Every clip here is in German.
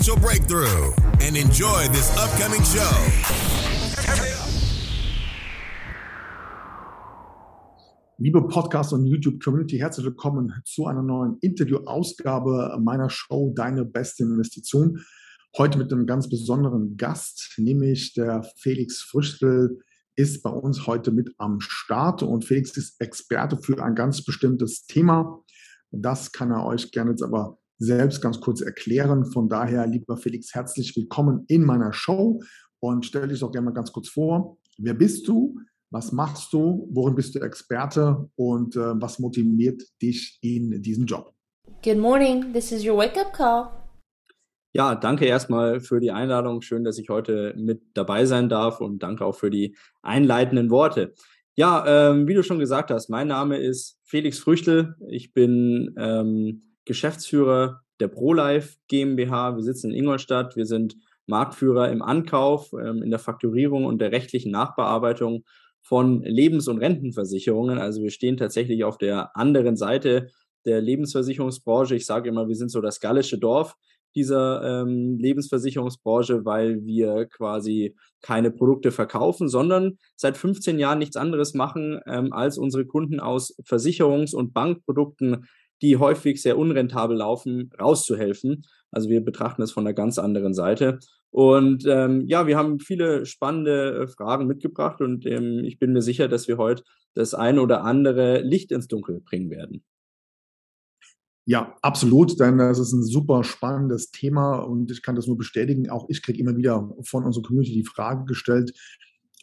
breakthrough and enjoy this upcoming show. Liebe Podcast- und YouTube-Community, herzlich willkommen zu einer neuen Interview-Ausgabe meiner Show Deine beste Investition. Heute mit einem ganz besonderen Gast, nämlich der Felix Früchtel ist bei uns heute mit am Start und Felix ist Experte für ein ganz bestimmtes Thema. Das kann er euch gerne jetzt aber selbst ganz kurz erklären. Von daher, lieber Felix, herzlich willkommen in meiner Show und stell dich doch gerne mal ganz kurz vor. Wer bist du? Was machst du? Worin bist du Experte? Und äh, was motiviert dich in diesem Job? Good morning. This is your wake-up call. Ja, danke erstmal für die Einladung. Schön, dass ich heute mit dabei sein darf und danke auch für die einleitenden Worte. Ja, ähm, wie du schon gesagt hast, mein Name ist Felix Früchtel. Ich bin ähm, Geschäftsführer der ProLife GmbH. Wir sitzen in Ingolstadt. Wir sind Marktführer im Ankauf, ähm, in der Fakturierung und der rechtlichen Nachbearbeitung von Lebens- und Rentenversicherungen. Also wir stehen tatsächlich auf der anderen Seite der Lebensversicherungsbranche. Ich sage immer, wir sind so das gallische Dorf dieser ähm, Lebensversicherungsbranche, weil wir quasi keine Produkte verkaufen, sondern seit 15 Jahren nichts anderes machen, ähm, als unsere Kunden aus Versicherungs- und Bankprodukten, die häufig sehr unrentabel laufen, rauszuhelfen. Also wir betrachten es von einer ganz anderen Seite. Und ähm, ja, wir haben viele spannende äh, Fragen mitgebracht und ähm, ich bin mir sicher, dass wir heute das eine oder andere Licht ins Dunkel bringen werden. Ja, absolut, denn das ist ein super spannendes Thema und ich kann das nur bestätigen. Auch ich kriege immer wieder von unserer Community die Frage gestellt,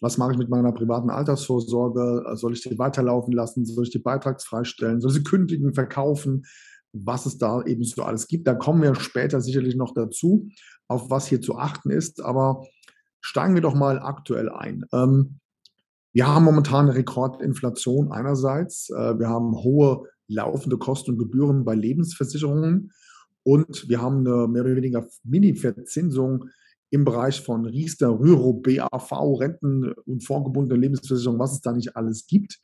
was mache ich mit meiner privaten Altersvorsorge? Soll ich die weiterlaufen lassen? Soll ich die beitragsfrei stellen? Soll ich sie kündigen, verkaufen? Was es da eben so alles gibt. Da kommen wir später sicherlich noch dazu, auf was hier zu achten ist. Aber steigen wir doch mal aktuell ein. Ähm, wir haben momentan eine Rekordinflation einerseits. Äh, wir haben hohe laufende Kosten und Gebühren bei Lebensversicherungen. Und wir haben eine mehr oder weniger Mini-Verzinsung im Bereich von Riester, Rüro, BAV, Renten und vorgebundene Lebensversicherung, was es da nicht alles gibt.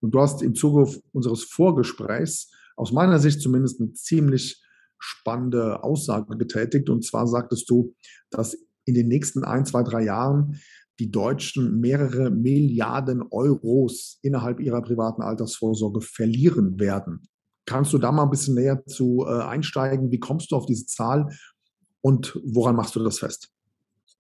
Und du hast im Zuge unseres Vorgesprächs aus meiner Sicht zumindest eine ziemlich spannende Aussage getätigt. Und zwar sagtest du, dass in den nächsten ein, zwei, drei Jahren die Deutschen mehrere Milliarden Euros innerhalb ihrer privaten Altersvorsorge verlieren werden. Kannst du da mal ein bisschen näher zu äh, einsteigen? Wie kommst du auf diese Zahl und woran machst du das fest?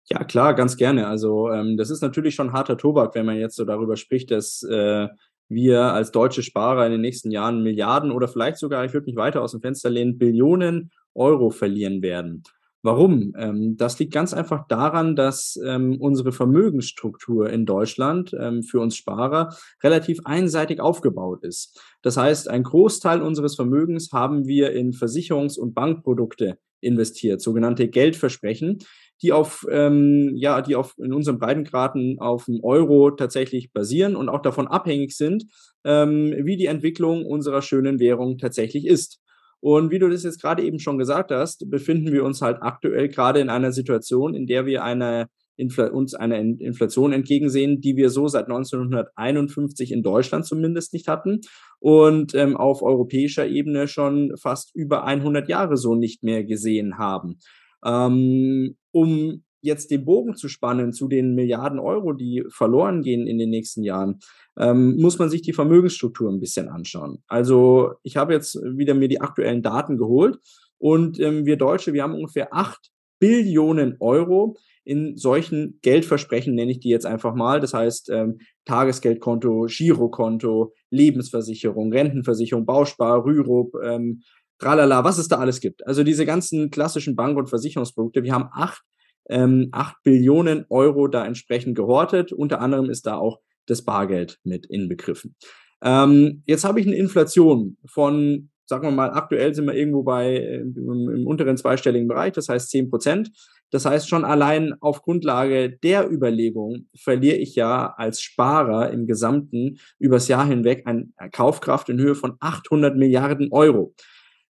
Ja, klar, ganz gerne. Also ähm, das ist natürlich schon harter Tobak, wenn man jetzt so darüber spricht, dass äh, wir als deutsche Sparer in den nächsten Jahren Milliarden oder vielleicht sogar, ich würde mich weiter aus dem Fenster lehnen, Billionen Euro verlieren werden. Warum? Ähm, das liegt ganz einfach daran, dass ähm, unsere Vermögensstruktur in Deutschland ähm, für uns Sparer relativ einseitig aufgebaut ist. Das heißt, ein Großteil unseres Vermögens haben wir in Versicherungs- und Bankprodukte investiert, sogenannte Geldversprechen, die auf, ähm, ja, die auf in unseren Breitengraden auf dem Euro tatsächlich basieren und auch davon abhängig sind, ähm, wie die Entwicklung unserer schönen Währung tatsächlich ist. Und wie du das jetzt gerade eben schon gesagt hast, befinden wir uns halt aktuell gerade in einer Situation, in der wir eine Infl uns eine Inflation entgegensehen, die wir so seit 1951 in Deutschland zumindest nicht hatten und ähm, auf europäischer Ebene schon fast über 100 Jahre so nicht mehr gesehen haben. Ähm, um jetzt den Bogen zu spannen zu den Milliarden Euro, die verloren gehen in den nächsten Jahren, ähm, muss man sich die Vermögensstruktur ein bisschen anschauen. Also ich habe jetzt wieder mir die aktuellen Daten geholt und ähm, wir Deutsche, wir haben ungefähr acht Billionen Euro in solchen Geldversprechen, nenne ich die jetzt einfach mal. Das heißt ähm, Tagesgeldkonto, Girokonto, Lebensversicherung, Rentenversicherung, Bauspar, Rürup, ähm, tralala, was es da alles gibt. Also diese ganzen klassischen Bank- und Versicherungsprodukte. Wir haben acht, ähm, acht Billionen Euro da entsprechend gehortet. Unter anderem ist da auch das Bargeld mit inbegriffen. Ähm, jetzt habe ich eine Inflation von sagen wir mal, aktuell sind wir irgendwo bei im, im unteren zweistelligen Bereich, das heißt 10 Prozent. Das heißt, schon allein auf Grundlage der Überlegung verliere ich ja als Sparer im Gesamten übers Jahr hinweg eine Kaufkraft in Höhe von 800 Milliarden Euro.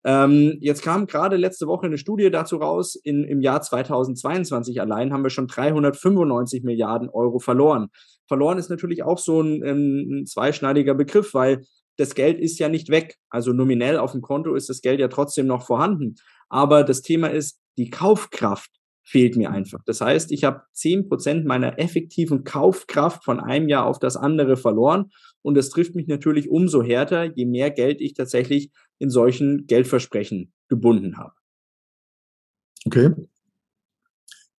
Ähm, jetzt kam gerade letzte Woche eine Studie dazu raus. In, Im Jahr 2022 allein haben wir schon 395 Milliarden Euro verloren. Verloren ist natürlich auch so ein, ein zweischneidiger Begriff, weil das Geld ist ja nicht weg. Also nominell auf dem Konto ist das Geld ja trotzdem noch vorhanden. Aber das Thema ist, die Kaufkraft fehlt mir einfach. Das heißt, ich habe zehn Prozent meiner effektiven Kaufkraft von einem Jahr auf das andere verloren. Und das trifft mich natürlich umso härter, je mehr Geld ich tatsächlich in solchen Geldversprechen gebunden habe. Okay.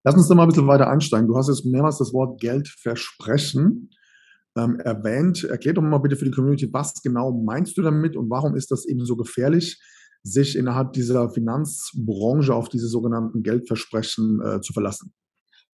Lass uns da mal ein bisschen weiter einsteigen. Du hast jetzt mehrmals das Wort Geldversprechen ähm, erwähnt. Erklär doch mal bitte für die Community, was genau meinst du damit und warum ist das eben so gefährlich, sich innerhalb dieser Finanzbranche auf diese sogenannten Geldversprechen äh, zu verlassen?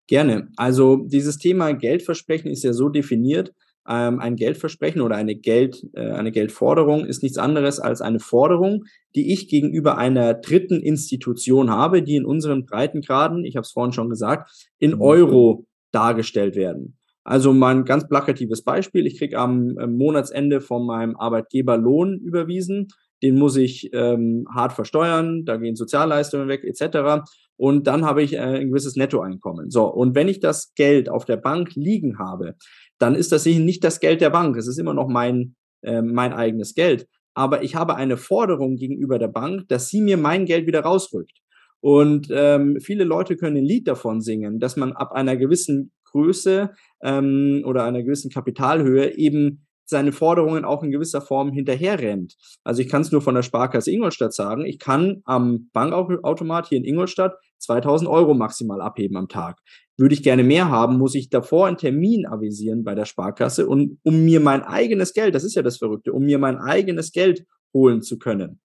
Gerne. Also dieses Thema Geldversprechen ist ja so definiert, ähm, ein Geldversprechen oder eine, Geld, äh, eine Geldforderung ist nichts anderes als eine Forderung, die ich gegenüber einer dritten Institution habe, die in unseren Breitengraden, ich habe es vorhin schon gesagt, in mhm. Euro dargestellt werden. Also mal ein ganz plakatives Beispiel. Ich kriege am äh, Monatsende von meinem Arbeitgeber Lohn überwiesen den muss ich ähm, hart versteuern, da gehen Sozialleistungen weg etc. Und dann habe ich äh, ein gewisses Nettoeinkommen. So, und wenn ich das Geld auf der Bank liegen habe, dann ist das nicht das Geld der Bank. Es ist immer noch mein, äh, mein eigenes Geld. Aber ich habe eine Forderung gegenüber der Bank, dass sie mir mein Geld wieder rausrückt. Und ähm, viele Leute können ein Lied davon singen, dass man ab einer gewissen Größe ähm, oder einer gewissen Kapitalhöhe eben seine Forderungen auch in gewisser Form hinterherrennt. Also ich kann es nur von der Sparkasse Ingolstadt sagen, ich kann am Bankautomat hier in Ingolstadt 2000 Euro maximal abheben am Tag. Würde ich gerne mehr haben, muss ich davor einen Termin avisieren bei der Sparkasse und um mir mein eigenes Geld, das ist ja das Verrückte, um mir mein eigenes Geld holen zu können.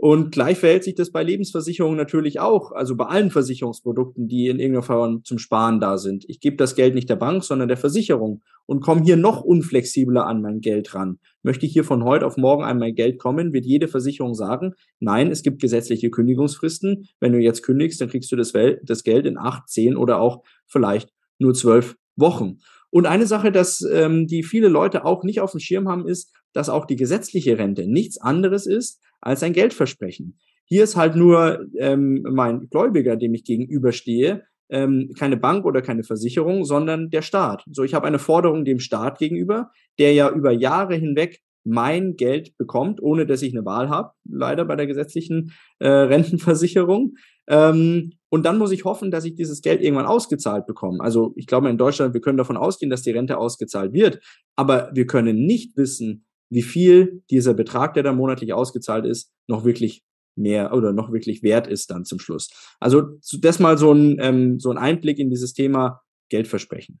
Und gleich verhält sich das bei Lebensversicherungen natürlich auch, also bei allen Versicherungsprodukten, die in irgendeiner Form zum Sparen da sind. Ich gebe das Geld nicht der Bank, sondern der Versicherung und komme hier noch unflexibler an mein Geld ran. Möchte ich hier von heute auf morgen an mein Geld kommen, wird jede Versicherung sagen, nein, es gibt gesetzliche Kündigungsfristen. Wenn du jetzt kündigst, dann kriegst du das, das Geld in acht, zehn oder auch vielleicht nur zwölf Wochen. Und eine Sache, dass ähm, die viele Leute auch nicht auf dem Schirm haben, ist, dass auch die gesetzliche Rente nichts anderes ist als ein Geldversprechen. Hier ist halt nur ähm, mein Gläubiger, dem ich gegenüberstehe, ähm, keine Bank oder keine Versicherung, sondern der Staat. So, ich habe eine Forderung dem Staat gegenüber, der ja über Jahre hinweg mein Geld bekommt, ohne dass ich eine Wahl habe, leider bei der gesetzlichen äh, Rentenversicherung. Ähm, und dann muss ich hoffen, dass ich dieses Geld irgendwann ausgezahlt bekomme. Also ich glaube in Deutschland, wir können davon ausgehen, dass die Rente ausgezahlt wird, aber wir können nicht wissen, wie viel dieser Betrag, der da monatlich ausgezahlt ist, noch wirklich mehr oder noch wirklich wert ist dann zum Schluss. Also das mal so ein, ähm, so ein Einblick in dieses Thema Geldversprechen.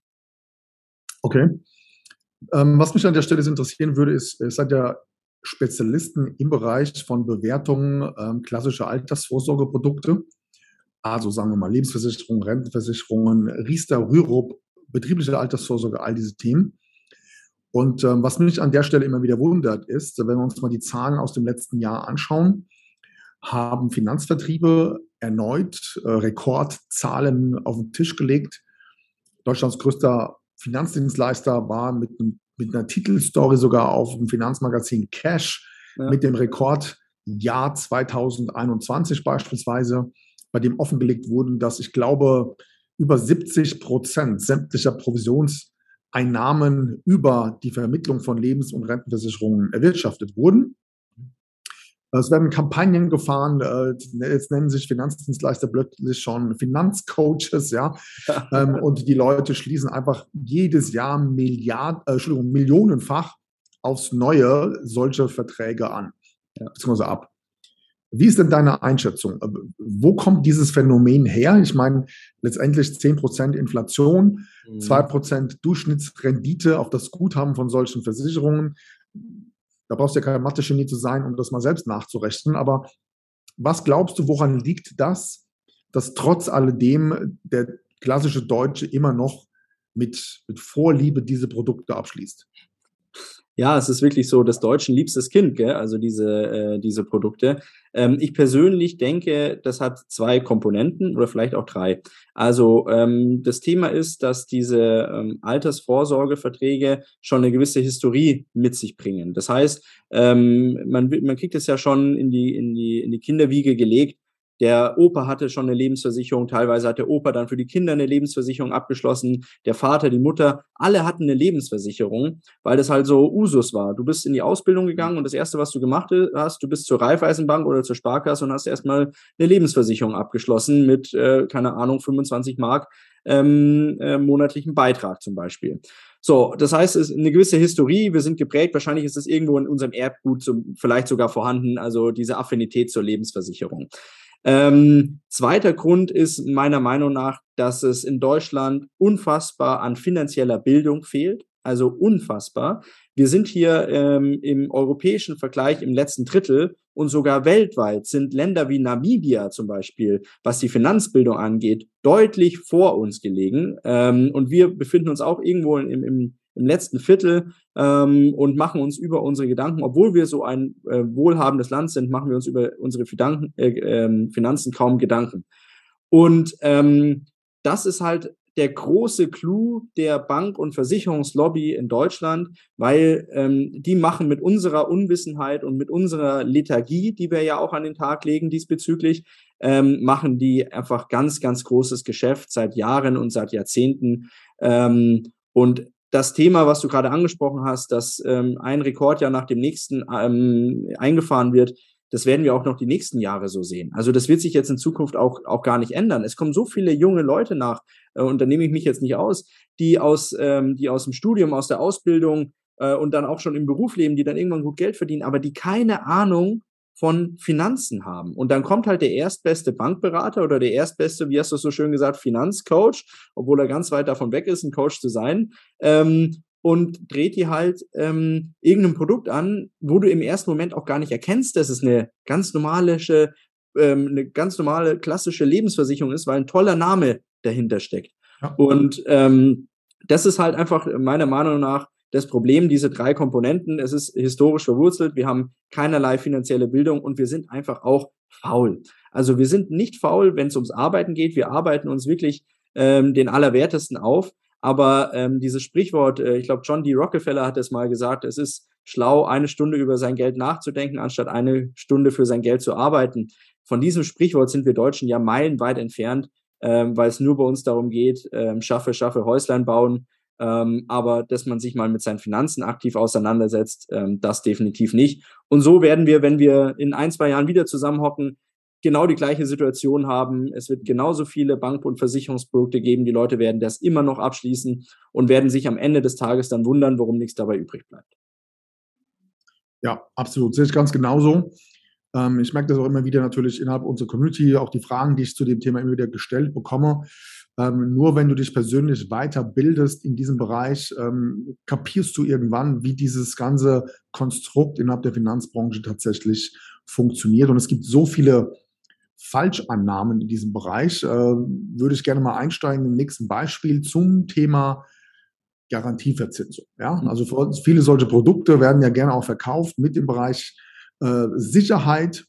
Okay. Ähm, was mich an der Stelle interessieren würde, ist, ihr seid ja Spezialisten im Bereich von Bewertungen ähm, klassischer Altersvorsorgeprodukte. Also sagen wir mal Lebensversicherungen, Rentenversicherungen, Riester, Rürup, betriebliche Altersvorsorge, all diese Themen. Und ähm, was mich an der Stelle immer wieder wundert, ist, wenn wir uns mal die Zahlen aus dem letzten Jahr anschauen, haben Finanzvertriebe erneut äh, Rekordzahlen auf den Tisch gelegt. Deutschlands größter Finanzdienstleister war mit, mit einer Titelstory sogar auf dem Finanzmagazin Cash ja. mit dem Rekordjahr 2021 beispielsweise, bei dem offengelegt wurden, dass ich glaube, über 70 Prozent sämtlicher Provisions- Einnahmen über die Vermittlung von Lebens- und Rentenversicherungen erwirtschaftet wurden. Es werden Kampagnen gefahren, äh, jetzt nennen sich Finanzdienstleister plötzlich schon Finanzcoaches, ja. Ähm, und die Leute schließen einfach jedes Jahr Milliard, äh, millionenfach aufs Neue solche Verträge an, beziehungsweise ab. Wie ist denn deine Einschätzung? Äh, wo kommt dieses Phänomen her? Ich meine, letztendlich 10% Inflation, mhm. 2% Durchschnittsrendite auf das Guthaben von solchen Versicherungen. Da brauchst du ja kein Mathe-Genie zu sein, um das mal selbst nachzurechnen. Aber was glaubst du, woran liegt das, dass trotz alledem der klassische Deutsche immer noch mit, mit Vorliebe diese Produkte abschließt? Ja, es ist wirklich so das Deutschen liebstes Kind, gell? also diese, äh, diese Produkte. Ähm, ich persönlich denke, das hat zwei Komponenten oder vielleicht auch drei. Also ähm, das Thema ist, dass diese ähm, Altersvorsorgeverträge schon eine gewisse Historie mit sich bringen. Das heißt, ähm, man, man kriegt es ja schon in die, in, die, in die Kinderwiege gelegt, der Opa hatte schon eine Lebensversicherung, teilweise hat der Opa dann für die Kinder eine Lebensversicherung abgeschlossen, der Vater, die Mutter, alle hatten eine Lebensversicherung, weil das halt so Usus war. Du bist in die Ausbildung gegangen und das Erste, was du gemacht hast, du bist zur Raiffeisenbank oder zur Sparkasse und hast erstmal eine Lebensversicherung abgeschlossen mit, äh, keine Ahnung, 25 Mark ähm, äh, monatlichen Beitrag zum Beispiel. So, das heißt, es ist eine gewisse Historie, wir sind geprägt, wahrscheinlich ist es irgendwo in unserem Erbgut zum, vielleicht sogar vorhanden, also diese Affinität zur Lebensversicherung. Ähm, zweiter Grund ist meiner Meinung nach, dass es in Deutschland unfassbar an finanzieller Bildung fehlt. Also unfassbar. Wir sind hier ähm, im europäischen Vergleich im letzten Drittel und sogar weltweit sind Länder wie Namibia zum Beispiel, was die Finanzbildung angeht, deutlich vor uns gelegen. Ähm, und wir befinden uns auch irgendwo im, im, im letzten Viertel ähm, und machen uns über unsere Gedanken, obwohl wir so ein äh, wohlhabendes Land sind, machen wir uns über unsere Fidanken, äh, äh, Finanzen kaum Gedanken. Und ähm, das ist halt der große Clou der Bank- und Versicherungslobby in Deutschland, weil ähm, die machen mit unserer Unwissenheit und mit unserer Lethargie, die wir ja auch an den Tag legen diesbezüglich, ähm, machen die einfach ganz, ganz großes Geschäft seit Jahren und seit Jahrzehnten. Ähm, und das Thema, was du gerade angesprochen hast, dass ähm, ein Rekordjahr nach dem nächsten ähm, eingefahren wird, das werden wir auch noch die nächsten Jahre so sehen. Also das wird sich jetzt in Zukunft auch, auch gar nicht ändern. Es kommen so viele junge Leute nach, äh, und da nehme ich mich jetzt nicht aus, die aus, ähm, die aus dem Studium, aus der Ausbildung äh, und dann auch schon im Beruf leben, die dann irgendwann gut Geld verdienen, aber die keine Ahnung von Finanzen haben. Und dann kommt halt der erstbeste Bankberater oder der erstbeste, wie hast du es so schön gesagt, Finanzcoach, obwohl er ganz weit davon weg ist, ein Coach zu sein, ähm, und dreht dir halt ähm, irgendein Produkt an, wo du im ersten Moment auch gar nicht erkennst, dass es eine ganz normale, ähm, eine ganz normale klassische Lebensversicherung ist, weil ein toller Name dahinter steckt. Ja. Und ähm, das ist halt einfach meiner Meinung nach das Problem, diese drei Komponenten. Es ist historisch verwurzelt, wir haben keinerlei finanzielle Bildung und wir sind einfach auch faul. Also wir sind nicht faul, wenn es ums Arbeiten geht. Wir arbeiten uns wirklich ähm, den Allerwertesten auf. Aber ähm, dieses Sprichwort, äh, ich glaube, John D. Rockefeller hat es mal gesagt, es ist schlau, eine Stunde über sein Geld nachzudenken, anstatt eine Stunde für sein Geld zu arbeiten. Von diesem Sprichwort sind wir Deutschen ja meilenweit entfernt, ähm, weil es nur bei uns darum geht, ähm, schaffe, schaffe, Häuslein bauen ähm, aber dass man sich mal mit seinen Finanzen aktiv auseinandersetzt, ähm, das definitiv nicht. Und so werden wir, wenn wir in ein, zwei Jahren wieder zusammenhocken, genau die gleiche Situation haben. Es wird genauso viele Bank- und Versicherungsprodukte geben. Die Leute werden das immer noch abschließen und werden sich am Ende des Tages dann wundern, warum nichts dabei übrig bleibt. Ja, absolut. Sehe ich ganz genauso. Ähm, ich merke das auch immer wieder natürlich innerhalb unserer Community, auch die Fragen, die ich zu dem Thema immer wieder gestellt bekomme. Ähm, nur wenn du dich persönlich weiterbildest in diesem Bereich, ähm, kapierst du irgendwann, wie dieses ganze Konstrukt innerhalb der Finanzbranche tatsächlich funktioniert. Und es gibt so viele Falschannahmen in diesem Bereich. Äh, würde ich gerne mal einsteigen im nächsten Beispiel zum Thema Garantieverzinsung. Ja, mhm. also viele solche Produkte werden ja gerne auch verkauft mit dem Bereich äh, Sicherheit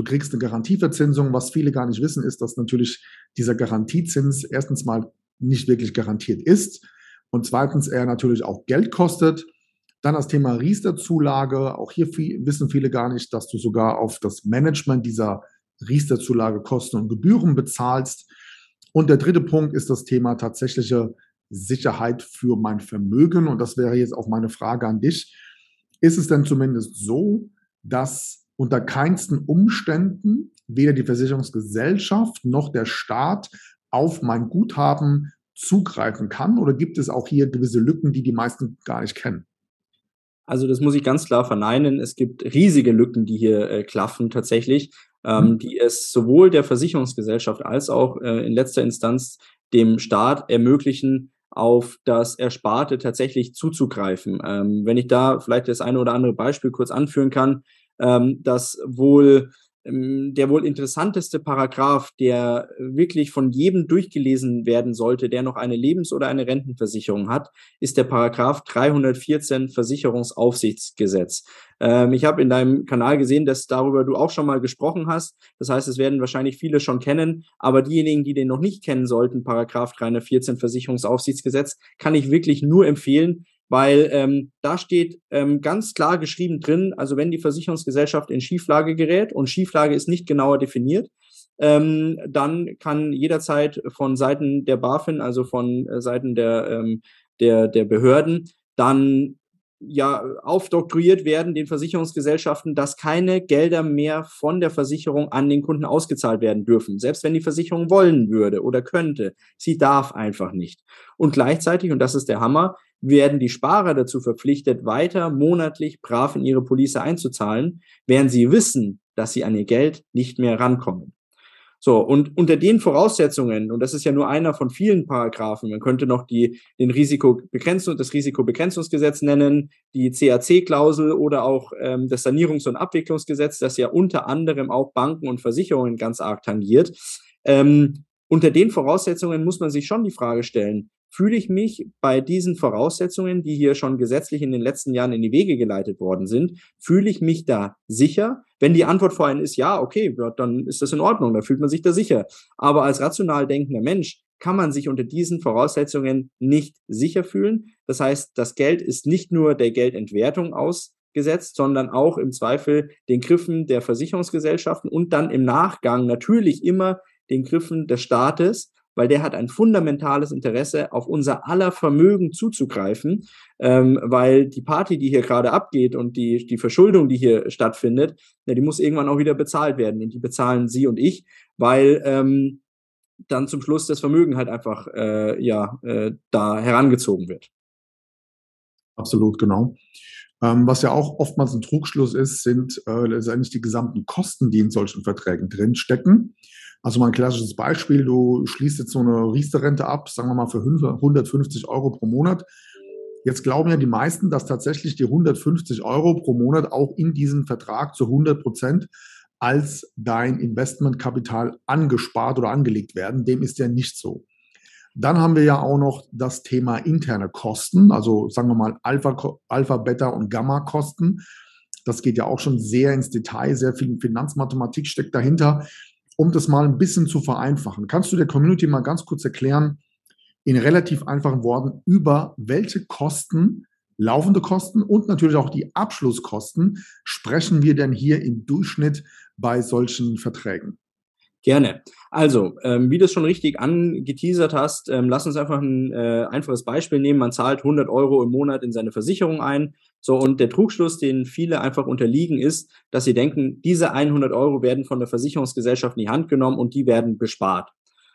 Du kriegst eine Garantieverzinsung. Was viele gar nicht wissen, ist, dass natürlich dieser Garantiezins erstens mal nicht wirklich garantiert ist und zweitens er natürlich auch Geld kostet. Dann das Thema Riester-Zulage. Auch hier viel, wissen viele gar nicht, dass du sogar auf das Management dieser Riester-Zulage Kosten und Gebühren bezahlst. Und der dritte Punkt ist das Thema tatsächliche Sicherheit für mein Vermögen. Und das wäre jetzt auch meine Frage an dich. Ist es denn zumindest so, dass unter keinsten Umständen weder die Versicherungsgesellschaft noch der Staat auf mein Guthaben zugreifen kann? Oder gibt es auch hier gewisse Lücken, die die meisten gar nicht kennen? Also das muss ich ganz klar verneinen. Es gibt riesige Lücken, die hier äh, klaffen tatsächlich, ähm, mhm. die es sowohl der Versicherungsgesellschaft als auch äh, in letzter Instanz dem Staat ermöglichen, auf das Ersparte tatsächlich zuzugreifen. Ähm, wenn ich da vielleicht das eine oder andere Beispiel kurz anführen kann, ähm, dass wohl ähm, der wohl interessanteste Paragraph, der wirklich von jedem durchgelesen werden sollte, der noch eine Lebens- oder eine Rentenversicherung hat, ist der Paragraph 314 Versicherungsaufsichtsgesetz. Ähm, ich habe in deinem Kanal gesehen, dass darüber du auch schon mal gesprochen hast. Das heißt, es werden wahrscheinlich viele schon kennen, aber diejenigen, die den noch nicht kennen sollten, Paragraph 314 Versicherungsaufsichtsgesetz, kann ich wirklich nur empfehlen, weil ähm, da steht ähm, ganz klar geschrieben drin, also wenn die Versicherungsgesellschaft in Schieflage gerät und Schieflage ist nicht genauer definiert, ähm, dann kann jederzeit von Seiten der BaFin, also von äh, Seiten der, ähm, der, der Behörden, dann ja aufdoktroyiert werden den Versicherungsgesellschaften, dass keine Gelder mehr von der Versicherung an den Kunden ausgezahlt werden dürfen, selbst wenn die Versicherung wollen würde oder könnte. Sie darf einfach nicht. Und gleichzeitig, und das ist der Hammer, werden die Sparer dazu verpflichtet, weiter monatlich brav in ihre Police einzuzahlen, während sie wissen, dass sie an ihr Geld nicht mehr rankommen. So, und unter den Voraussetzungen, und das ist ja nur einer von vielen Paragraphen, man könnte noch die, den Risikobegrenzung, das Risikobegrenzungsgesetz nennen, die CAC-Klausel oder auch ähm, das Sanierungs- und Abwicklungsgesetz, das ja unter anderem auch Banken und Versicherungen ganz arg tangiert. Ähm, unter den Voraussetzungen muss man sich schon die Frage stellen, fühle ich mich bei diesen Voraussetzungen, die hier schon gesetzlich in den letzten Jahren in die Wege geleitet worden sind, fühle ich mich da sicher? Wenn die Antwort vor allem ist, ja, okay, dann ist das in Ordnung, dann fühlt man sich da sicher. Aber als rational denkender Mensch kann man sich unter diesen Voraussetzungen nicht sicher fühlen. Das heißt, das Geld ist nicht nur der Geldentwertung ausgesetzt, sondern auch im Zweifel den Griffen der Versicherungsgesellschaften und dann im Nachgang natürlich immer den Griffen des Staates weil der hat ein fundamentales Interesse, auf unser aller Vermögen zuzugreifen, ähm, weil die Party, die hier gerade abgeht und die, die Verschuldung, die hier stattfindet, ja, die muss irgendwann auch wieder bezahlt werden und die bezahlen Sie und ich, weil ähm, dann zum Schluss das Vermögen halt einfach äh, ja äh, da herangezogen wird. Absolut, genau. Ähm, was ja auch oftmals ein Trugschluss ist, sind äh, letztendlich die gesamten Kosten, die in solchen Verträgen drinstecken. Also mal ein klassisches Beispiel, du schließt jetzt so eine Riester-Rente ab, sagen wir mal für 150 Euro pro Monat. Jetzt glauben ja die meisten, dass tatsächlich die 150 Euro pro Monat auch in diesem Vertrag zu 100 Prozent als dein Investmentkapital angespart oder angelegt werden. Dem ist ja nicht so. Dann haben wir ja auch noch das Thema interne Kosten, also sagen wir mal Alpha, Alpha Beta und Gamma-Kosten. Das geht ja auch schon sehr ins Detail, sehr viel Finanzmathematik steckt dahinter um das mal ein bisschen zu vereinfachen. Kannst du der Community mal ganz kurz erklären, in relativ einfachen Worten, über welche Kosten, laufende Kosten und natürlich auch die Abschlusskosten sprechen wir denn hier im Durchschnitt bei solchen Verträgen? Gerne. Also, ähm, wie du es schon richtig angeteasert hast, ähm, lass uns einfach ein äh, einfaches Beispiel nehmen. Man zahlt 100 Euro im Monat in seine Versicherung ein. So, und der Trugschluss, den viele einfach unterliegen, ist, dass sie denken, diese 100 Euro werden von der Versicherungsgesellschaft in die Hand genommen und die werden bespart.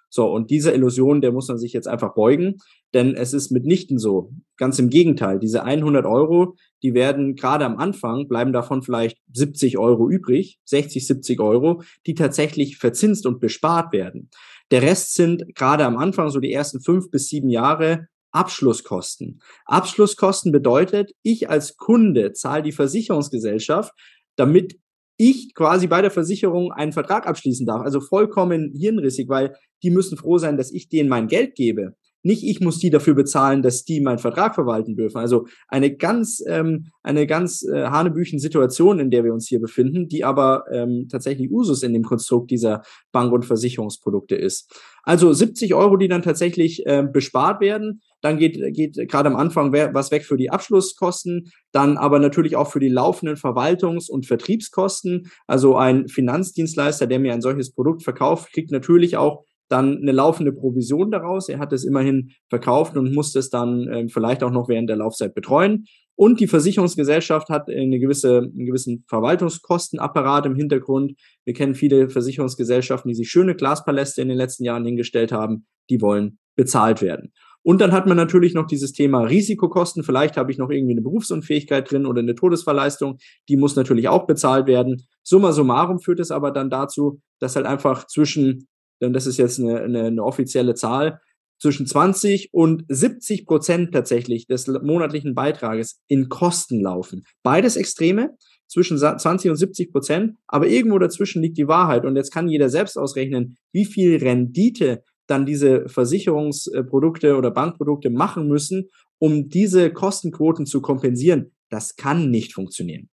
So, und diese Illusion, der muss man sich jetzt einfach beugen, denn es ist mitnichten so. Ganz im Gegenteil, diese 100 Euro, die werden gerade am Anfang, bleiben davon vielleicht 70 Euro übrig, 60, 70 Euro, die tatsächlich verzinst und bespart werden. Der Rest sind gerade am Anfang, so die ersten fünf bis sieben Jahre, Abschlusskosten. Abschlusskosten bedeutet, ich als Kunde zahle die Versicherungsgesellschaft, damit ich quasi bei der Versicherung einen Vertrag abschließen darf. Also vollkommen hirnrissig, weil die müssen froh sein, dass ich denen mein Geld gebe. Nicht ich muss die dafür bezahlen, dass die meinen Vertrag verwalten dürfen. Also eine ganz, ähm, eine ganz äh, hanebüchen Situation, in der wir uns hier befinden, die aber ähm, tatsächlich Usus in dem Konstrukt dieser Bank- und Versicherungsprodukte ist. Also 70 Euro, die dann tatsächlich äh, bespart werden. Dann geht, geht gerade am Anfang was weg für die Abschlusskosten, dann aber natürlich auch für die laufenden Verwaltungs- und Vertriebskosten. Also ein Finanzdienstleister, der mir ein solches Produkt verkauft, kriegt natürlich auch dann eine laufende Provision daraus. Er hat es immerhin verkauft und muss es dann äh, vielleicht auch noch während der Laufzeit betreuen. Und die Versicherungsgesellschaft hat eine gewisse, einen gewissen Verwaltungskostenapparat im Hintergrund. Wir kennen viele Versicherungsgesellschaften, die sich schöne Glaspaläste in den letzten Jahren hingestellt haben. Die wollen bezahlt werden. Und dann hat man natürlich noch dieses Thema Risikokosten. Vielleicht habe ich noch irgendwie eine Berufsunfähigkeit drin oder eine Todesverleistung. Die muss natürlich auch bezahlt werden. Summa summarum führt es aber dann dazu, dass halt einfach zwischen denn das ist jetzt eine, eine, eine offizielle Zahl, zwischen 20 und 70 Prozent tatsächlich des monatlichen Beitrages in Kosten laufen. Beides Extreme. zwischen 20 und 70 Prozent, aber irgendwo dazwischen liegt die Wahrheit. Und jetzt kann jeder selbst ausrechnen, wie viel Rendite dann diese Versicherungsprodukte oder Bankprodukte machen müssen, um diese Kostenquoten zu kompensieren. Das kann nicht funktionieren.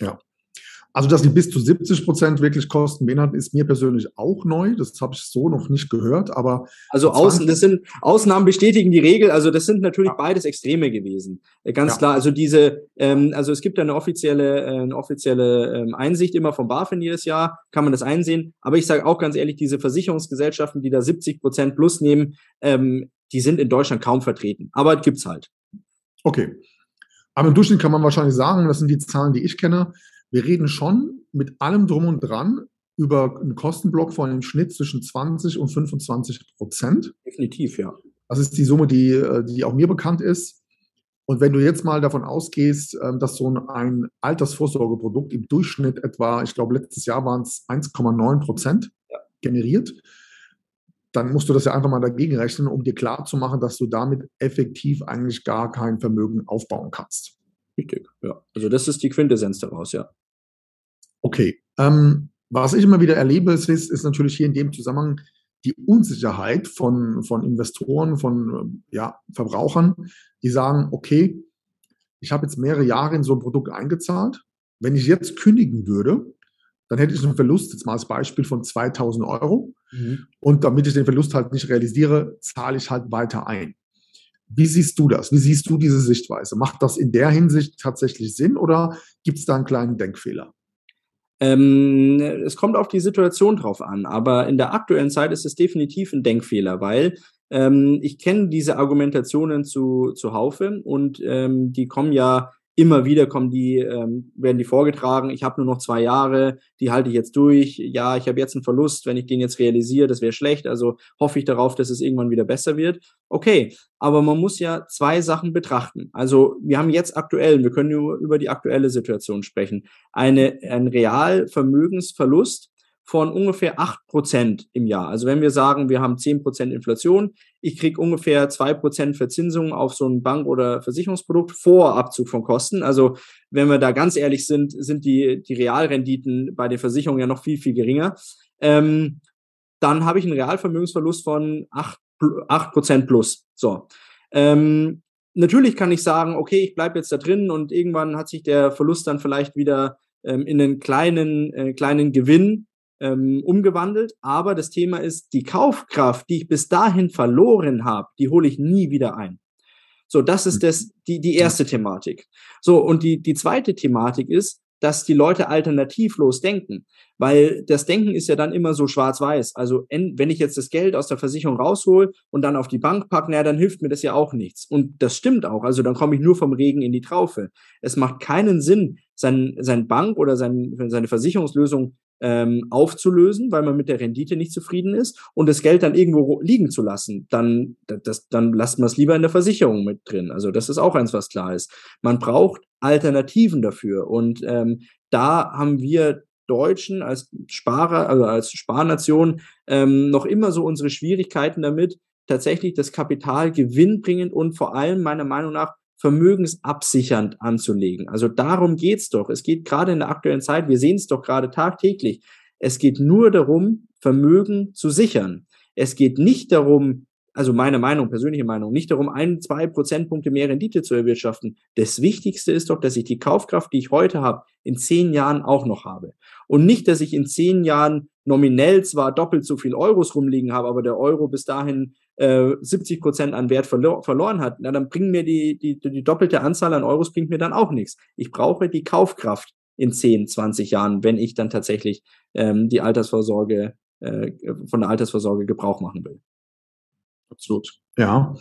Ja, also, dass die bis zu 70 Prozent wirklich Kosten beinhalten, ist mir persönlich auch neu. Das habe ich so noch nicht gehört, aber. Also, Außen, das sind, Ausnahmen bestätigen die Regel. Also, das sind natürlich ja. beides Extreme gewesen. Äh, ganz ja. klar. Also, diese, ähm, also, es gibt eine offizielle, äh, eine offizielle ähm, Einsicht immer vom BaFin jedes Jahr, kann man das einsehen. Aber ich sage auch ganz ehrlich, diese Versicherungsgesellschaften, die da 70 Prozent plus nehmen, ähm, die sind in Deutschland kaum vertreten. Aber gibt's halt. Okay. Aber im Durchschnitt kann man wahrscheinlich sagen, das sind die Zahlen, die ich kenne, wir reden schon mit allem drum und dran über einen Kostenblock von einem Schnitt zwischen 20 und 25 Prozent. Definitiv, ja. Das ist die Summe, die, äh, die auch mir bekannt ist. Und wenn du jetzt mal davon ausgehst, ähm, dass so ein Altersvorsorgeprodukt im Durchschnitt etwa, ich glaube, letztes Jahr waren es 1,9 Prozent ja. generiert, dann musst du das ja einfach mal dagegen rechnen, um dir klarzumachen, dass du damit effektiv eigentlich gar kein Vermögen aufbauen kannst. Richtig, ja. Also das ist die Quintessenz daraus, ja. Okay. Ähm, was ich immer wieder erlebe, ist, ist natürlich hier in dem Zusammenhang die Unsicherheit von, von Investoren, von ja, Verbrauchern, die sagen, okay, ich habe jetzt mehrere Jahre in so ein Produkt eingezahlt. Wenn ich jetzt kündigen würde, dann hätte ich einen Verlust, jetzt mal als Beispiel von 2000 Euro. Mhm. Und damit ich den Verlust halt nicht realisiere, zahle ich halt weiter ein. Wie siehst du das? Wie siehst du diese Sichtweise? Macht das in der Hinsicht tatsächlich Sinn oder gibt es da einen kleinen Denkfehler? Ähm, es kommt auf die Situation drauf an, aber in der aktuellen Zeit ist es definitiv ein Denkfehler, weil ähm, ich kenne diese Argumentationen zu, zu Haufe und ähm, die kommen ja immer wieder kommen die, ähm, werden die vorgetragen, ich habe nur noch zwei Jahre, die halte ich jetzt durch, ja, ich habe jetzt einen Verlust, wenn ich den jetzt realisiere, das wäre schlecht, also hoffe ich darauf, dass es irgendwann wieder besser wird. Okay, aber man muss ja zwei Sachen betrachten. Also wir haben jetzt aktuell, wir können nur über die aktuelle Situation sprechen, eine, ein Realvermögensverlust von ungefähr acht Prozent im Jahr. Also wenn wir sagen, wir haben zehn Prozent Inflation, ich kriege ungefähr zwei Prozent Verzinsung auf so ein Bank- oder Versicherungsprodukt vor Abzug von Kosten. Also wenn wir da ganz ehrlich sind, sind die, die Realrenditen bei den Versicherungen ja noch viel, viel geringer. Ähm, dann habe ich einen Realvermögensverlust von acht acht Prozent plus. So. Ähm, natürlich kann ich sagen, okay, ich bleibe jetzt da drin und irgendwann hat sich der Verlust dann vielleicht wieder ähm, in einen kleinen, äh, kleinen Gewinn ähm, umgewandelt. Aber das Thema ist, die Kaufkraft, die ich bis dahin verloren habe, die hole ich nie wieder ein. So, das ist das, die, die erste Thematik. So, und die, die zweite Thematik ist, dass die Leute alternativlos denken. Weil das Denken ist ja dann immer so schwarz-weiß. Also wenn ich jetzt das Geld aus der Versicherung raushol und dann auf die Bank packe, naja, dann hilft mir das ja auch nichts. Und das stimmt auch. Also dann komme ich nur vom Regen in die Traufe. Es macht keinen Sinn, sein, sein Bank oder sein, seine Versicherungslösung ähm, aufzulösen, weil man mit der Rendite nicht zufrieden ist und das Geld dann irgendwo liegen zu lassen, dann, das, dann lasst man es lieber in der Versicherung mit drin. Also das ist auch eins, was klar ist. Man braucht Alternativen dafür und ähm, da haben wir Deutschen als Sparer, also als Sparnation ähm, noch immer so unsere Schwierigkeiten damit, tatsächlich das Kapital gewinnbringend und vor allem meiner Meinung nach vermögensabsichernd anzulegen. Also darum geht's doch. Es geht gerade in der aktuellen Zeit, wir sehen es doch gerade tagtäglich. Es geht nur darum, Vermögen zu sichern. Es geht nicht darum, also meine Meinung, persönliche Meinung, nicht darum, ein, zwei Prozentpunkte mehr Rendite zu erwirtschaften. Das Wichtigste ist doch, dass ich die Kaufkraft, die ich heute habe, in zehn Jahren auch noch habe. Und nicht, dass ich in zehn Jahren nominell zwar doppelt so viel Euros rumliegen habe, aber der Euro bis dahin äh, 70 Prozent an Wert verlo verloren hat, na, dann bringen mir die, die, die doppelte Anzahl an Euros bringt mir dann auch nichts. Ich brauche die Kaufkraft in 10, 20 Jahren, wenn ich dann tatsächlich ähm, die Altersvorsorge, äh, von der Altersvorsorge Gebrauch machen will. Absolut. Ja.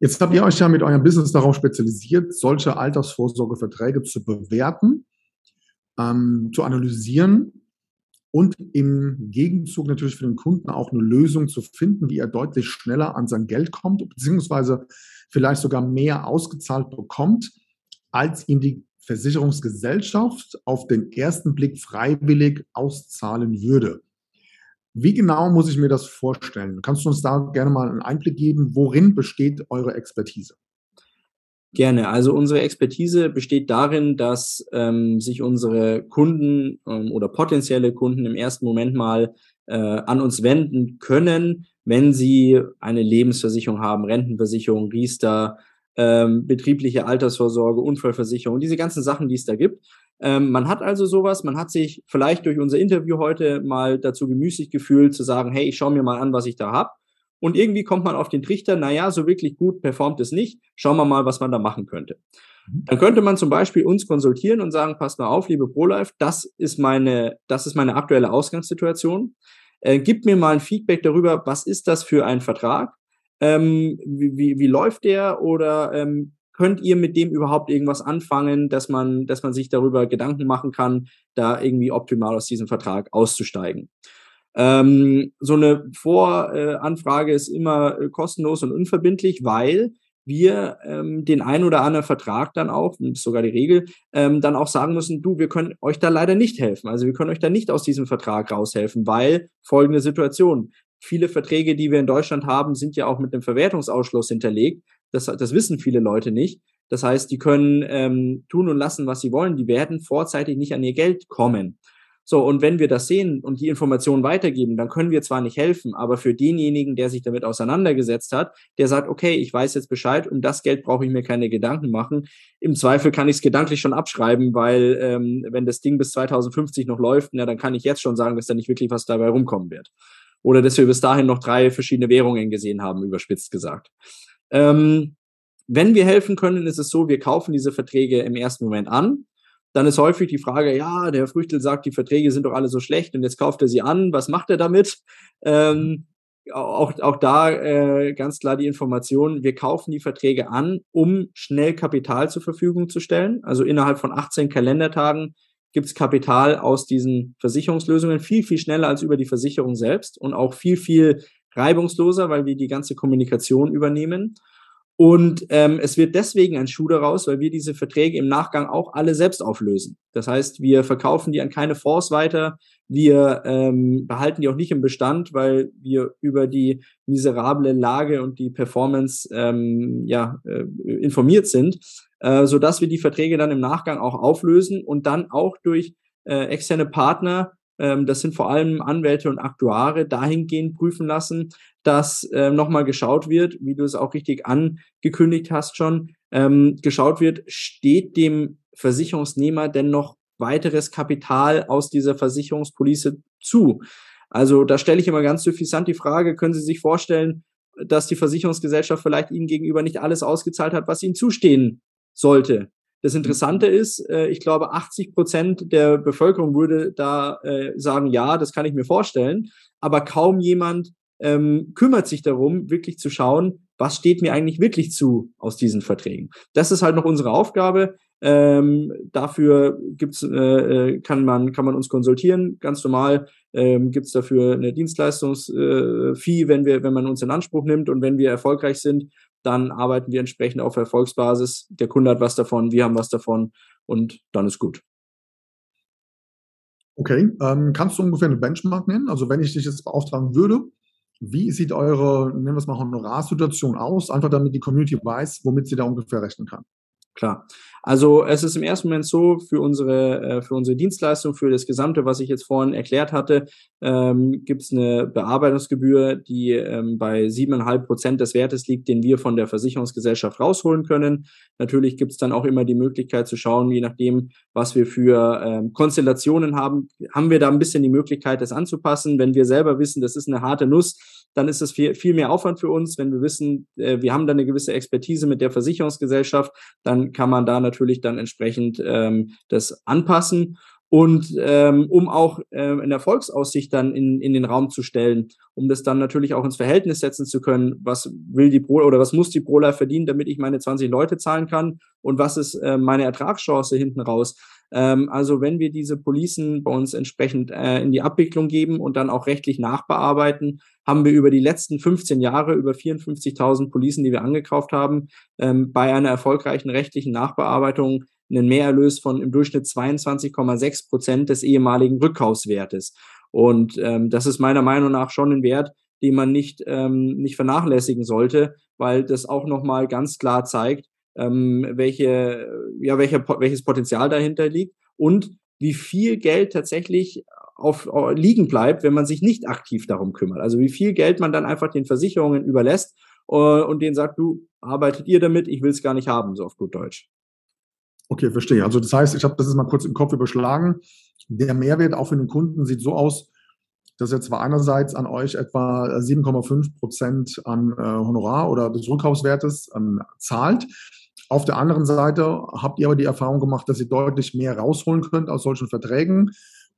Jetzt habt ihr euch ja mit eurem Business darauf spezialisiert, solche Altersvorsorgeverträge zu bewerten, ähm, zu analysieren und im Gegenzug natürlich für den Kunden auch eine Lösung zu finden, wie er deutlich schneller an sein Geld kommt, beziehungsweise vielleicht sogar mehr ausgezahlt bekommt, als ihm die Versicherungsgesellschaft auf den ersten Blick freiwillig auszahlen würde. Wie genau muss ich mir das vorstellen? Kannst du uns da gerne mal einen Einblick geben, worin besteht eure Expertise? Gerne. Also unsere Expertise besteht darin, dass ähm, sich unsere Kunden ähm, oder potenzielle Kunden im ersten Moment mal äh, an uns wenden können, wenn sie eine Lebensversicherung haben, Rentenversicherung, Riester, ähm, betriebliche Altersvorsorge, Unfallversicherung, diese ganzen Sachen, die es da gibt. Ähm, man hat also sowas, man hat sich vielleicht durch unser Interview heute mal dazu gemüßigt gefühlt, zu sagen, hey, ich schaue mir mal an, was ich da habe. Und irgendwie kommt man auf den Trichter, naja, so wirklich gut performt es nicht. Schauen wir mal, was man da machen könnte. Mhm. Dann könnte man zum Beispiel uns konsultieren und sagen, passt mal auf, liebe ProLife, das ist meine, das ist meine aktuelle Ausgangssituation. Äh, gib mir mal ein Feedback darüber, was ist das für ein Vertrag? Ähm, wie, wie, wie läuft der? Oder ähm, könnt ihr mit dem überhaupt irgendwas anfangen, dass man, dass man sich darüber Gedanken machen kann, da irgendwie optimal aus diesem Vertrag auszusteigen? Ähm, so eine Voranfrage ist immer äh, kostenlos und unverbindlich, weil wir ähm, den ein oder anderen Vertrag dann auch, sogar die Regel, ähm, dann auch sagen müssen, du, wir können euch da leider nicht helfen. Also wir können euch da nicht aus diesem Vertrag raushelfen, weil folgende Situation. Viele Verträge, die wir in Deutschland haben, sind ja auch mit einem Verwertungsausschluss hinterlegt. Das, das wissen viele Leute nicht. Das heißt, die können ähm, tun und lassen, was sie wollen. Die werden vorzeitig nicht an ihr Geld kommen. So, und wenn wir das sehen und die Informationen weitergeben, dann können wir zwar nicht helfen, aber für denjenigen, der sich damit auseinandergesetzt hat, der sagt, okay, ich weiß jetzt Bescheid, um das Geld brauche ich mir keine Gedanken machen. Im Zweifel kann ich es gedanklich schon abschreiben, weil ähm, wenn das Ding bis 2050 noch läuft, na, dann kann ich jetzt schon sagen, dass da nicht wirklich was dabei rumkommen wird. Oder dass wir bis dahin noch drei verschiedene Währungen gesehen haben, überspitzt gesagt. Ähm, wenn wir helfen können, ist es so, wir kaufen diese Verträge im ersten Moment an dann ist häufig die Frage, ja, der Herr Früchtel sagt, die Verträge sind doch alle so schlecht und jetzt kauft er sie an. Was macht er damit? Ähm, auch, auch da äh, ganz klar die Information, wir kaufen die Verträge an, um schnell Kapital zur Verfügung zu stellen. Also innerhalb von 18 Kalendertagen gibt es Kapital aus diesen Versicherungslösungen viel, viel schneller als über die Versicherung selbst und auch viel, viel reibungsloser, weil wir die ganze Kommunikation übernehmen. Und ähm, es wird deswegen ein Schuh daraus, weil wir diese Verträge im Nachgang auch alle selbst auflösen. Das heißt, wir verkaufen die an keine Fonds weiter, wir ähm, behalten die auch nicht im Bestand, weil wir über die miserable Lage und die Performance ähm, ja, äh, informiert sind, äh, sodass wir die Verträge dann im Nachgang auch auflösen und dann auch durch äh, externe Partner ähm, das sind vor allem Anwälte und Aktuare, dahingehend prüfen lassen, dass äh, nochmal geschaut wird, wie du es auch richtig angekündigt hast schon, ähm, geschaut wird, steht dem Versicherungsnehmer denn noch weiteres Kapital aus dieser Versicherungspolice zu? Also da stelle ich immer ganz suffisant die Frage, können Sie sich vorstellen, dass die Versicherungsgesellschaft vielleicht Ihnen gegenüber nicht alles ausgezahlt hat, was Ihnen zustehen sollte? Das Interessante ist, äh, ich glaube, 80 Prozent der Bevölkerung würde da äh, sagen, ja, das kann ich mir vorstellen, aber kaum jemand ähm, kümmert sich darum, wirklich zu schauen, was steht mir eigentlich wirklich zu aus diesen Verträgen. Das ist halt noch unsere Aufgabe. Ähm, dafür gibt's, äh, äh kann man kann man uns konsultieren, ganz normal. Ähm, Gibt es dafür eine Dienstleistungsfee, äh, wenn wir wenn man uns in Anspruch nimmt und wenn wir erfolgreich sind, dann arbeiten wir entsprechend auf Erfolgsbasis. Der Kunde hat was davon, wir haben was davon und dann ist gut. Okay, ähm, kannst du ungefähr eine Benchmark nennen? Also wenn ich dich jetzt beauftragen würde, wie sieht eure, nennen wir es mal, Honorarsituation aus? Einfach damit die Community weiß, womit sie da ungefähr rechnen kann. Klar. Also es ist im ersten Moment so, für unsere, äh, für unsere Dienstleistung, für das Gesamte, was ich jetzt vorhin erklärt hatte, ähm, gibt es eine Bearbeitungsgebühr, die ähm, bei siebeneinhalb Prozent des Wertes liegt, den wir von der Versicherungsgesellschaft rausholen können. Natürlich gibt es dann auch immer die Möglichkeit zu schauen, je nachdem, was wir für ähm, Konstellationen haben, haben wir da ein bisschen die Möglichkeit, das anzupassen. Wenn wir selber wissen, das ist eine harte Nuss, dann ist es viel, viel mehr Aufwand für uns. Wenn wir wissen, äh, wir haben da eine gewisse Expertise mit der Versicherungsgesellschaft, dann kann man da natürlich dann entsprechend ähm, das anpassen. Und ähm, um auch ähm, in Erfolgsaussicht dann in, in den Raum zu stellen, um das dann natürlich auch ins Verhältnis setzen zu können, was will die Pro oder was muss die ProLife verdienen, damit ich meine 20 Leute zahlen kann und was ist äh, meine Ertragschance hinten raus. Ähm, also wenn wir diese Policen bei uns entsprechend äh, in die Abwicklung geben und dann auch rechtlich nachbearbeiten, haben wir über die letzten 15 Jahre über 54.000 Policen, die wir angekauft haben, ähm, bei einer erfolgreichen rechtlichen Nachbearbeitung einen Mehrerlös von im Durchschnitt 22,6 Prozent des ehemaligen Rückkaufswertes. Und ähm, das ist meiner Meinung nach schon ein Wert, den man nicht, ähm, nicht vernachlässigen sollte, weil das auch nochmal ganz klar zeigt, ähm, welche, ja, welcher, welches Potenzial dahinter liegt und wie viel Geld tatsächlich auf, auf, liegen bleibt, wenn man sich nicht aktiv darum kümmert. Also wie viel Geld man dann einfach den Versicherungen überlässt äh, und denen sagt, du arbeitet ihr damit, ich will es gar nicht haben, so auf gut Deutsch. Okay, verstehe. Also das heißt, ich habe das ist mal kurz im Kopf überschlagen. Der Mehrwert auch für den Kunden sieht so aus, dass er zwar einerseits an euch etwa 7,5 Prozent an äh, Honorar oder des Rückkaufswertes ähm, zahlt. Auf der anderen Seite habt ihr aber die Erfahrung gemacht, dass ihr deutlich mehr rausholen könnt aus solchen Verträgen.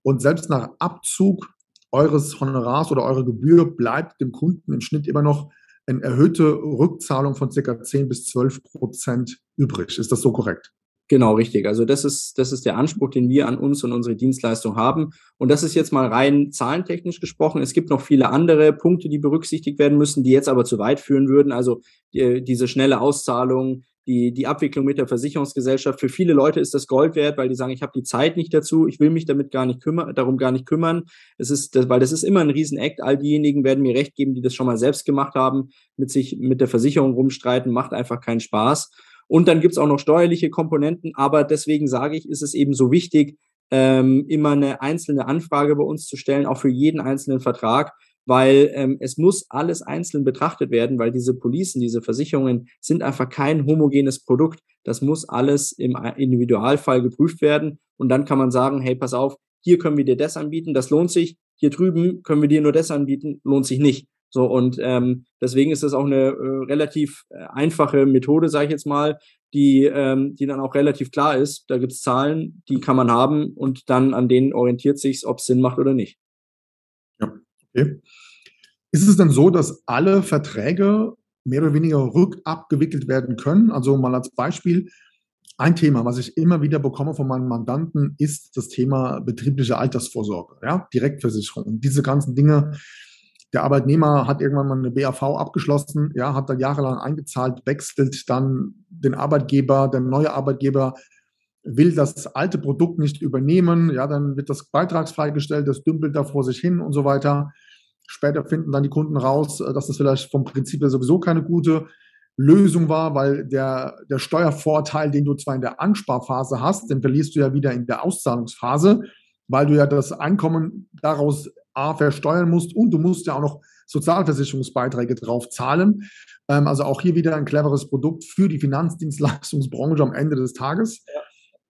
Und selbst nach Abzug eures Honorars oder eurer Gebühr bleibt dem Kunden im Schnitt immer noch eine erhöhte Rückzahlung von ca. 10 bis 12 Prozent übrig. Ist das so korrekt? Genau, richtig. Also das ist, das ist der Anspruch, den wir an uns und unsere Dienstleistung haben. Und das ist jetzt mal rein zahlentechnisch gesprochen. Es gibt noch viele andere Punkte, die berücksichtigt werden müssen, die jetzt aber zu weit führen würden. Also die, diese schnelle Auszahlung, die, die Abwicklung mit der Versicherungsgesellschaft. Für viele Leute ist das Gold wert, weil die sagen, ich habe die Zeit nicht dazu, ich will mich damit gar nicht kümmern, darum gar nicht kümmern. Es ist, das, weil das ist immer ein Riesenakt. All diejenigen werden mir recht geben, die das schon mal selbst gemacht haben, mit sich mit der Versicherung rumstreiten, macht einfach keinen Spaß. Und dann gibt's auch noch steuerliche Komponenten, aber deswegen sage ich, ist es eben so wichtig, ähm, immer eine einzelne Anfrage bei uns zu stellen, auch für jeden einzelnen Vertrag, weil ähm, es muss alles einzeln betrachtet werden, weil diese Policen, diese Versicherungen sind einfach kein homogenes Produkt. Das muss alles im Individualfall geprüft werden und dann kann man sagen, hey, pass auf, hier können wir dir das anbieten, das lohnt sich, hier drüben können wir dir nur das anbieten, lohnt sich nicht. So, und ähm, deswegen ist das auch eine äh, relativ äh, einfache Methode, sage ich jetzt mal, die, ähm, die dann auch relativ klar ist. Da gibt's Zahlen, die kann man haben und dann an denen orientiert sich, ob es Sinn macht oder nicht. Ja, okay. Ist es denn so, dass alle Verträge mehr oder weniger rückabgewickelt werden können? Also mal als Beispiel, ein Thema, was ich immer wieder bekomme von meinen Mandanten, ist das Thema betriebliche Altersvorsorge, ja, Direktversicherung. Und diese ganzen Dinge, der Arbeitnehmer hat irgendwann mal eine BAV abgeschlossen, ja, hat da jahrelang eingezahlt, wechselt dann den Arbeitgeber, der neue Arbeitgeber will das alte Produkt nicht übernehmen, ja, dann wird das beitragsfrei gestellt, das dümpelt da vor sich hin und so weiter. Später finden dann die Kunden raus, dass das vielleicht vom Prinzip her sowieso keine gute Lösung war, weil der, der Steuervorteil, den du zwar in der Ansparphase hast, den verlierst du ja wieder in der Auszahlungsphase, weil du ja das Einkommen daraus A, versteuern musst und du musst ja auch noch Sozialversicherungsbeiträge drauf zahlen. Ähm, also auch hier wieder ein cleveres Produkt für die Finanzdienstleistungsbranche am Ende des Tages. Ja.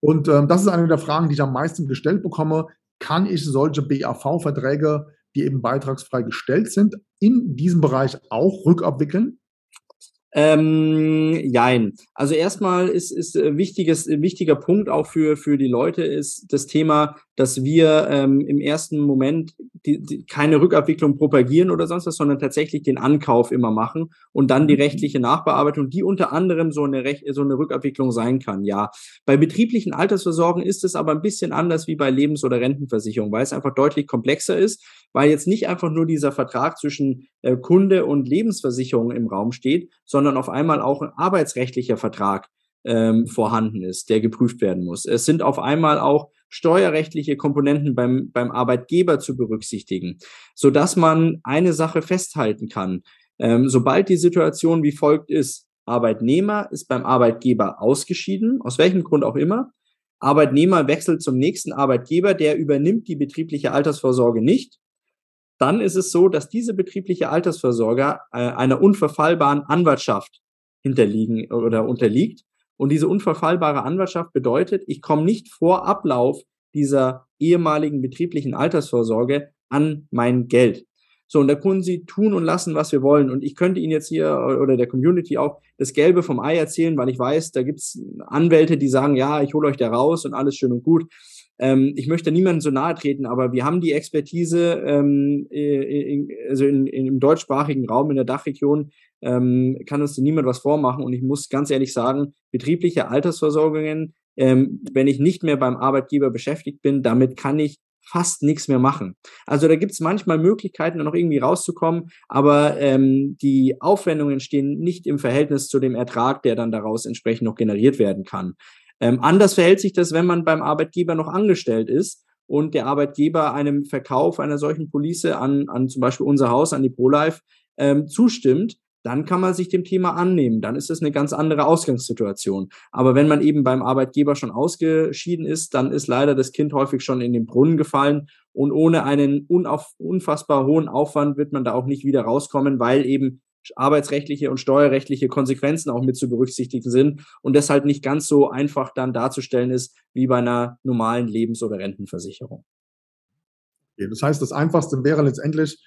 Und ähm, das ist eine der Fragen, die ich am meisten gestellt bekomme. Kann ich solche BAV-Verträge, die eben beitragsfrei gestellt sind, in diesem Bereich auch rückabwickeln? Ähm, jein. Also erstmal ist, ist äh, wichtiges, wichtiger Punkt auch für, für die Leute ist das Thema, dass wir ähm, im ersten Moment die, die, keine Rückabwicklung propagieren oder sonst was, sondern tatsächlich den Ankauf immer machen und dann die mhm. rechtliche Nachbearbeitung, die unter anderem so eine, Rech so eine Rückabwicklung sein kann. Ja, bei betrieblichen Altersversorgen ist es aber ein bisschen anders wie bei Lebens- oder Rentenversicherung, weil es einfach deutlich komplexer ist, weil jetzt nicht einfach nur dieser Vertrag zwischen äh, Kunde und Lebensversicherung im Raum steht, sondern auf einmal auch ein arbeitsrechtlicher Vertrag ähm, vorhanden ist, der geprüft werden muss. Es sind auf einmal auch steuerrechtliche Komponenten beim, beim Arbeitgeber zu berücksichtigen, so dass man eine Sache festhalten kann. Ähm, sobald die Situation wie folgt ist, Arbeitnehmer ist beim Arbeitgeber ausgeschieden, aus welchem Grund auch immer. Arbeitnehmer wechselt zum nächsten Arbeitgeber, der übernimmt die betriebliche Altersvorsorge nicht. Dann ist es so, dass diese betriebliche Altersvorsorge äh, einer unverfallbaren Anwartschaft hinterliegen oder unterliegt. Und diese unverfallbare Anwartschaft bedeutet, ich komme nicht vor Ablauf dieser ehemaligen betrieblichen Altersvorsorge an mein Geld. So, und da können Sie tun und lassen, was wir wollen. Und ich könnte Ihnen jetzt hier oder der Community auch das Gelbe vom Ei erzählen, weil ich weiß, da gibt's Anwälte, die sagen, ja, ich hole euch da raus und alles schön und gut. Ähm, ich möchte niemandem so nahe treten, aber wir haben die Expertise, ähm, in, also in, in, im deutschsprachigen Raum, in der Dachregion, ähm, kann uns niemand was vormachen. Und ich muss ganz ehrlich sagen, betriebliche Altersversorgungen, ähm, wenn ich nicht mehr beim Arbeitgeber beschäftigt bin, damit kann ich fast nichts mehr machen. Also da gibt es manchmal Möglichkeiten, noch irgendwie rauszukommen, aber ähm, die Aufwendungen stehen nicht im Verhältnis zu dem Ertrag, der dann daraus entsprechend noch generiert werden kann. Ähm, anders verhält sich das, wenn man beim Arbeitgeber noch angestellt ist und der Arbeitgeber einem Verkauf einer solchen Police an, an zum Beispiel unser Haus, an die ProLife, ähm, zustimmt dann kann man sich dem Thema annehmen. Dann ist es eine ganz andere Ausgangssituation. Aber wenn man eben beim Arbeitgeber schon ausgeschieden ist, dann ist leider das Kind häufig schon in den Brunnen gefallen und ohne einen unauf, unfassbar hohen Aufwand wird man da auch nicht wieder rauskommen, weil eben arbeitsrechtliche und steuerrechtliche Konsequenzen auch mit zu berücksichtigen sind und deshalb nicht ganz so einfach dann darzustellen ist wie bei einer normalen Lebens- oder Rentenversicherung. Das heißt, das Einfachste wäre letztendlich,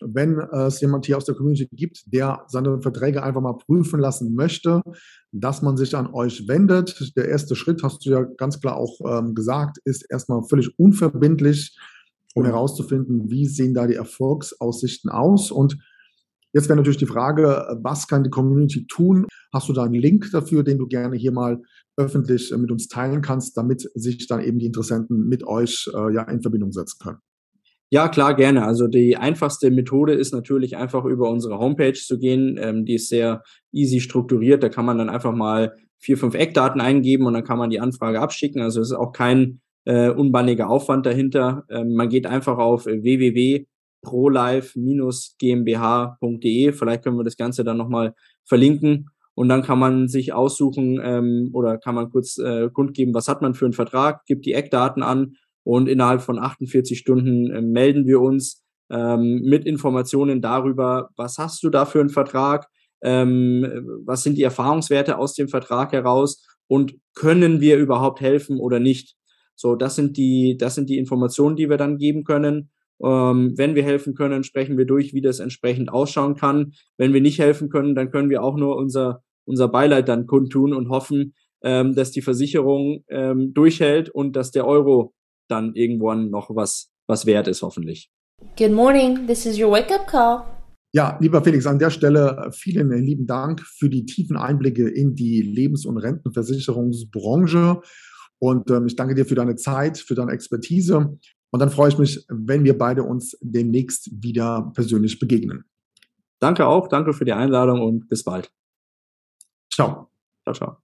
wenn es jemand hier aus der Community gibt, der seine Verträge einfach mal prüfen lassen möchte, dass man sich an euch wendet. Der erste Schritt, hast du ja ganz klar auch ähm, gesagt, ist erstmal völlig unverbindlich, um herauszufinden, wie sehen da die Erfolgsaussichten aus. Und jetzt wäre natürlich die Frage, was kann die Community tun? Hast du da einen Link dafür, den du gerne hier mal öffentlich mit uns teilen kannst, damit sich dann eben die Interessenten mit euch äh, ja in Verbindung setzen können? Ja, klar, gerne. Also die einfachste Methode ist natürlich einfach über unsere Homepage zu gehen. Ähm, die ist sehr easy strukturiert. Da kann man dann einfach mal vier, fünf Eckdaten eingeben und dann kann man die Anfrage abschicken. Also es ist auch kein äh, unbanniger Aufwand dahinter. Ähm, man geht einfach auf www.prolife-gmbh.de. Vielleicht können wir das Ganze dann nochmal verlinken. Und dann kann man sich aussuchen ähm, oder kann man kurz äh, kundgeben, was hat man für einen Vertrag, gibt die Eckdaten an und innerhalb von 48 Stunden äh, melden wir uns ähm, mit Informationen darüber, was hast du da für einen Vertrag, ähm, was sind die Erfahrungswerte aus dem Vertrag heraus und können wir überhaupt helfen oder nicht. So, das sind die, das sind die Informationen, die wir dann geben können. Ähm, wenn wir helfen können, sprechen wir durch, wie das entsprechend ausschauen kann. Wenn wir nicht helfen können, dann können wir auch nur unser, unser Beileid dann kundtun und hoffen, ähm, dass die Versicherung ähm, durchhält und dass der Euro dann irgendwann noch was, was wert ist, hoffentlich. Good morning, this is your wake-up call. Ja, lieber Felix, an der Stelle vielen lieben Dank für die tiefen Einblicke in die Lebens- und Rentenversicherungsbranche. Und ähm, ich danke dir für deine Zeit, für deine Expertise. Und dann freue ich mich, wenn wir beide uns demnächst wieder persönlich begegnen. Danke auch, danke für die Einladung und bis bald. Ciao. Ciao, ciao.